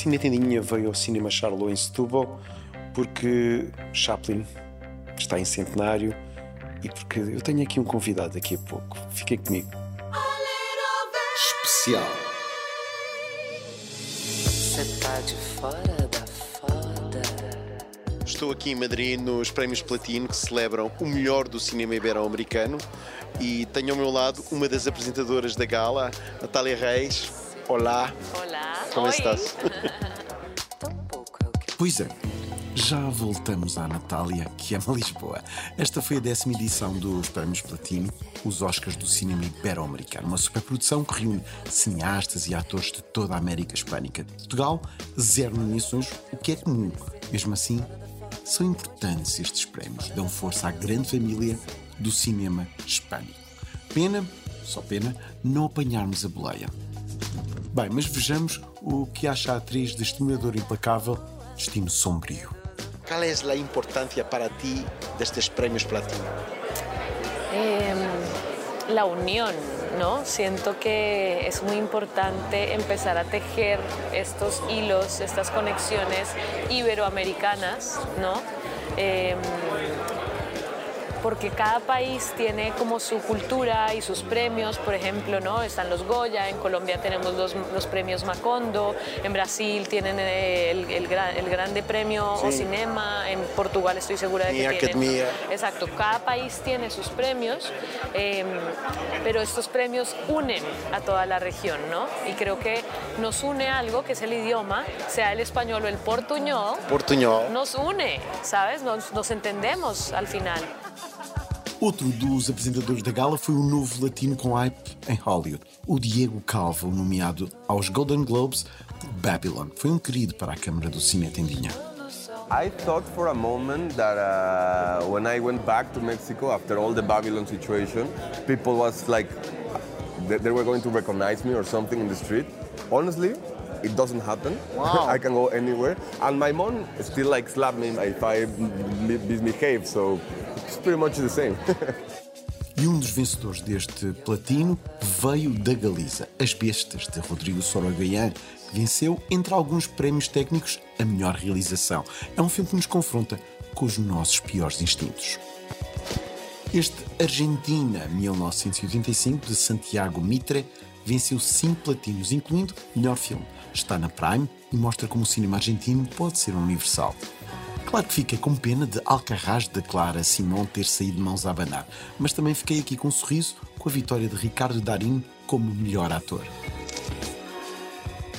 Cine Tendinha veio ao Cinema Charlot em Setúbal porque Chaplin está em centenário e porque eu tenho aqui um convidado daqui a pouco. Fiquem comigo. Especial. Você tá de fora da foda. Estou aqui em Madrid nos Prémios Platino que celebram o melhor do cinema ibero-americano e tenho ao meu lado uma das apresentadoras da gala, Natália Reis. Olá, Olá. como Oi. estás? Tão pouco é Pois é, já voltamos à Natália, que ama Lisboa. Esta foi a décima edição dos Prémios Platino, os Oscars do cinema ibero-americano. Uma superprodução que reúne cineastas e atores de toda a América Hispânica. Portugal, zero nomeações, o que é comum. Mesmo assim, são importantes estes prémios. Dão força à grande família do cinema hispânico. Pena, só pena, não apanharmos a boleia. Bem, mas vejamos o que acha a atriz de Estimulador Implacável, Destino Sombrio. Qual é a importância para ti destes Prémios Platino? Em, la unión, ¿no? Siento que es muy importante empezar a tejer estos hilos, estas conexiones iberoamericanas, ¿no? Em, porque cada país tiene como su cultura y sus premios, por ejemplo, ¿no? Están los Goya, en Colombia tenemos los, los premios Macondo, en Brasil tienen eh, el, el gran- el grande premio o cinema, en Portugal estoy segura de que Academia. tienen. Exacto, cada país tiene sus premios, eh, pero estos premios unen a toda la región, ¿no? Y creo que nos une algo que es el idioma, sea el español o el portuñol, Portunhol. nos une, ¿sabes? Nos, nos entendemos al final. Outro dos apresentadores da gala foi o novo latino com hype em Hollywood, o Diego Calvo, nomeado aos Golden Globes por Babylon. Foi um querido para a Câmara do Cine Tendinha. I thought for a moment that uh, when I went back to Mexico after all the Babylon situation, people was like they, were going to recognize me or something in the street. Honestly, it doesn't happen. Wow. I can go anywhere, and my mom still like slap me if I mi- misbehave. So it's pretty much the same. E um dos vencedores deste platino veio da Galiza, As Bestas, de Rodrigo Sorogoyan, que venceu, entre alguns prémios técnicos, a melhor realização. É um filme que nos confronta com os nossos piores instintos. Este Argentina 1985 de Santiago Mitre venceu cinco platinos, incluindo melhor filme. Está na Prime e mostra como o cinema argentino pode ser universal. Claro que fiquei com pena de Alcarrás de Clara Simão ter saído de mãos a abanar, mas também fiquei aqui com um sorriso com a vitória de Ricardo Darín como melhor ator.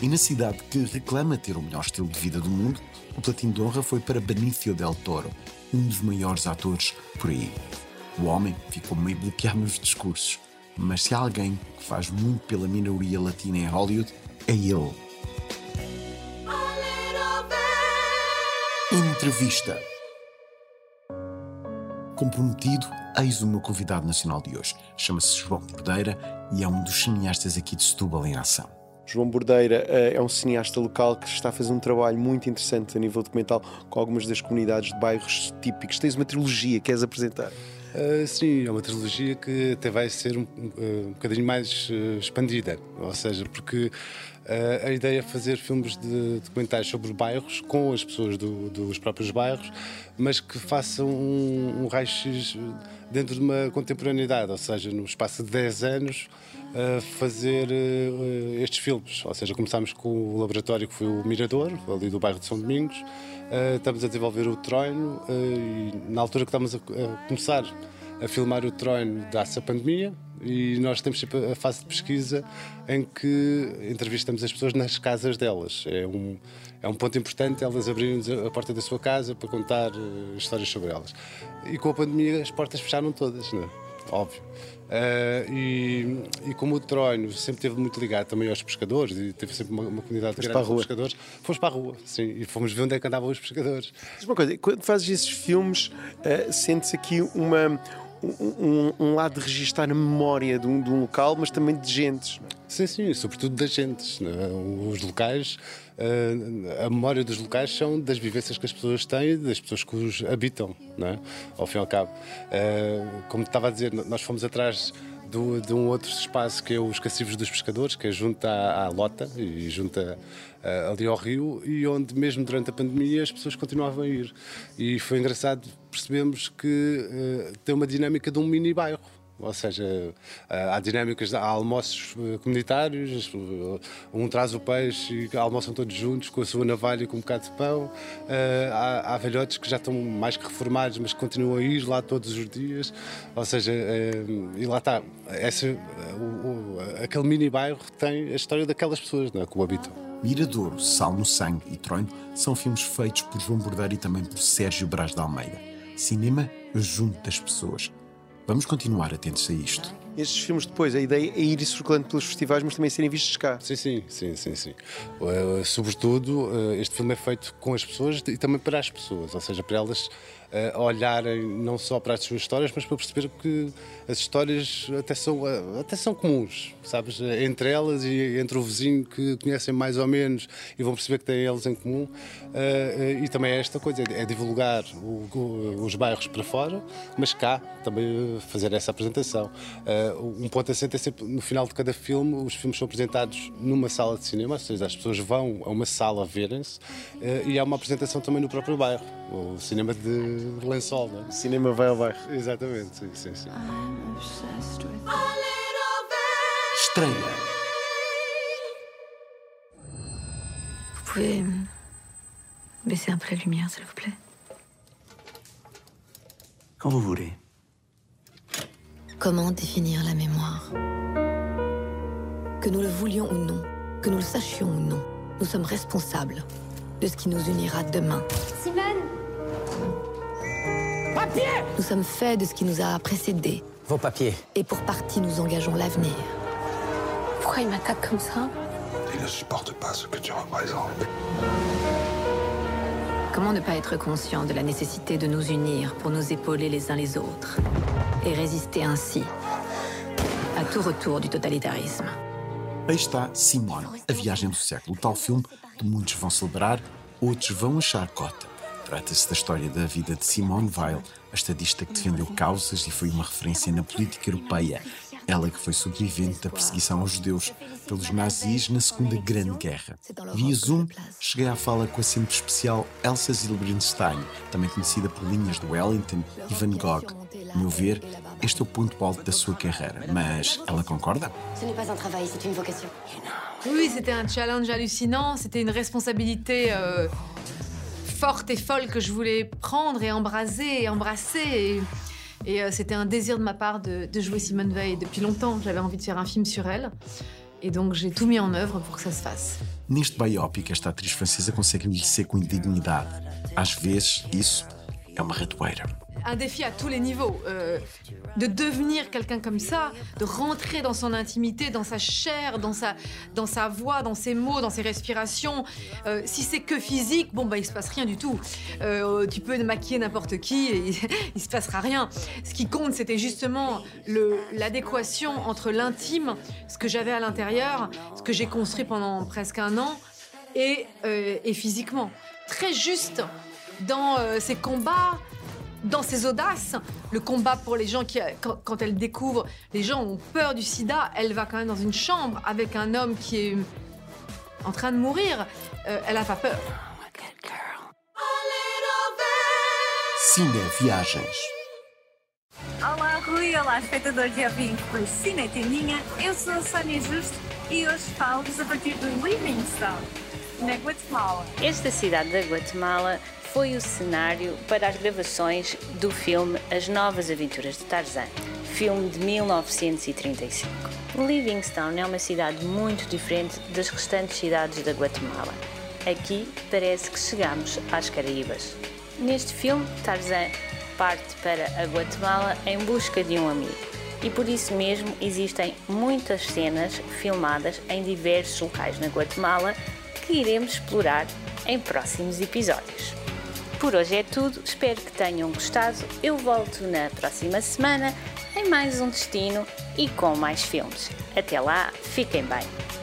E na cidade que reclama ter o melhor estilo de vida do mundo, o platino de honra foi para Benicio del Toro, um dos maiores atores por aí. O homem ficou meio bloqueado nos discursos, mas se há alguém que faz muito pela minoria latina em Hollywood, é ele. Entrevista. Comprometido, eis o meu convidado nacional de hoje. Chama-se João Bordeira e é um dos cineastas aqui de Setúbal em ação. João Bordeira eh, é um cineasta local que está a fazer um trabalho muito interessante a nível documental com algumas das comunidades de bairros típicos. Tens uma trilogia que queres apresentar? Uh, sim, é uma trilogia que até vai ser um, uh, um bocadinho mais uh, expandida, ou seja, porque uh, a ideia é fazer filmes de documentais sobre bairros com as pessoas do- dos próprios bairros, mas que façam um, um raio-x dentro de uma contemporaneidade, ou seja, no espaço de 10 anos uh, fazer uh, estes filmes. Ou seja, começámos com o laboratório que foi o Mirador, ali do bairro de São Domingos, Uh, estamos a desenvolver o Troino e na altura que estamos a, a começar a filmar o Troino dá-se a pandemia e nós temos sempre a fase de pesquisa em que entrevistamos as pessoas nas casas delas. É um, é um ponto importante elas abrirem a porta da sua casa para contar uh, histórias sobre elas. E com a pandemia as portas fecharam todas, não é? óbvio. Uh, e, e como o Troino sempre esteve muito ligado também aos pescadores e teve sempre uma, uma comunidade Foste grande de pescadores, fomos para a rua, sim, e fomos ver onde é que andavam os pescadores. Diz uma coisa, quando fazes esses filmes, eh, sentes aqui uma, um, um- lado de registar a memória de um, de um local, mas também de gentes. é? Sim, sim, sobretudo das gentes. né? Os locais, eh, a memória dos locais são das vivências que as pessoas têm e das pessoas que os habitam, não é? ao fim e ao cabo. Eh, Como estava a dizer, nós fomos atrás do, de um outro espaço que é os Cacifes dos Pescadores, que é junto à, à Lota e junto a, a, ali ao rio, e onde mesmo durante a pandemia as pessoas continuavam a ir. E foi engraçado, percebemos que uh, tem uma dinâmica de um mini bairro ou seja, eh, há dinâmicas, há almoços eh, comunitários, eh, um traz o peixe e almoçam todos juntos com a sua navalha e com um bocado de pão. Há, velhotes que já estão mais que reformados, mas que continuam a ir lá todos os dias. Ou seja, e lá está, essa, o, o, aquele mini bairro tem a história daquelas pessoas não é, que o habitam. Miradouro, Sal no Sangue e Trono são filmes feitos por João Bordeiro e também por Sérgio Brás de Almeida. Cinema junto das pessoas. Vamos continuar atentos a isto. Estes filmes depois, a ideia é ir circulando pelos festivais, mas também serem vistos cá. Sim, sim, sim, sim. sim. Uh, sobretudo, uh, este filme é feito com as pessoas e também para as pessoas, ou seja, para elas uh, olharem não só para as suas histórias, mas para perceber que as histórias até são, até são comuns, sabes? Entre elas e entre o vizinho que conhecem mais ou menos e vão perceber que têm eles em comum. Uh, e também é esta coisa, é divulgar o, o, os bairros para fora, mas cá também fazer essa apresentação. Uh, um ponto assente é sempre no final de cada filme, os filmes são apresentados numa sala de cinema, ou seja, as pessoas vão a uma sala verem-se uh, e há uma apresentação também no próprio bairro, o cinema de lençol. Não é? Cinema vai ao bairro. Exatamente, sim, sim. sim. Estreia. Vous pouvez baisser un peu la lumière, s'il vous plaît? Quand vous voulez. Comment définir la mémoire? Que nous le voulions ou non, que nous le sachions ou non, nous sommes responsables de ce qui nous unira demain. Simone Papier Nous sommes faits de ce qui nous a précédés. Vos papiers. Et pour partie, nous engageons l'avenir. Pourquoi il m'attaque comme ça? Il ne supporte pas ce que tu représentes. Comment ne pas être conscient de la nécessité de nous unir pour nous épauler les uns les autres et résister ainsi à tout retour du totalitarisme? Aí está Simone, a viagem do século, tal filme que muitos vão celebrar, outros vão achar cota. Trata-se da história da vida de Simone Weil, a estadista que defendeu causas e foi uma referência na política europeia. Ela que foi sobrevivente da perseguição aos judeus pelos nazis na Segunda Grande Guerra. Via Zoom, cheguei à fala com a sempre especial Elsa Zilberstein, também conhecida por linhas do Wellington e Van Gogh. A meu ver, este é o ponto alto da sua carreira. Mas ela concorda? Ce n'est pas un travail, c'est une vocation. Oui, c'était un challenge hallucinant, c'était une responsabilité euh, forte et folle que je voulais prendre et embraser et embrasser. Et, euh, c'était un désir de ma part de, jouer Simone Veil depuis longtemps. J'avais envie de faire un film sur elle. Et donc j'ai tout mis en œuvre pour que ça se fasse. Neste biopic, esta atriz francesa consegue com indignidade. Às vezes, isso é. Un défi à tous les niveaux. Euh, de devenir quelqu'un comme ça, de rentrer dans son intimité, dans sa chair, dans sa, dans sa voix, dans ses mots, dans ses respirations. Euh, si c'est que physique, bon, bah, il se passe rien du tout. Euh, tu peux maquiller n'importe qui il, il se passera rien. Ce qui compte, c'était justement l'adéquation entre l'intime, ce que j'avais à l'intérieur, ce que j'ai construit pendant presque un an, et, et physiquement. Très juste dans ses combats, dans ses audaces, le combat pour les gens qui, quand, quand elle découvre, les gens ont peur du sida, elle va quand même dans une chambre avec un homme qui est en train de mourir. Euh, elle a pas peur. Cine Viagens. Olá, Rui. Olá, espectadores e ouvintes por Cine Tendinha. Eu sou a Sónia Justo e hoje falo-vos a partir de Livingstone, na Guatemala. Esta cidade da Guatemala foi o cenário para as gravações do filme As Novas Aventuras de Tarzan, filme de 1935. Livingstone é uma cidade muito diferente das restantes cidades da Guatemala. Aqui parece que chegamos às Caraíbas. Neste filme, Tarzan parte para a Guatemala em busca de um amigo. E por isso mesmo existem muitas cenas filmadas em diversos locais na Guatemala iremos explorar em próximos episódios. Por hoje é tudo, espero que tenham gostado. Eu volto na próxima semana em mais um destino e com mais filmes. Até lá, fiquem bem!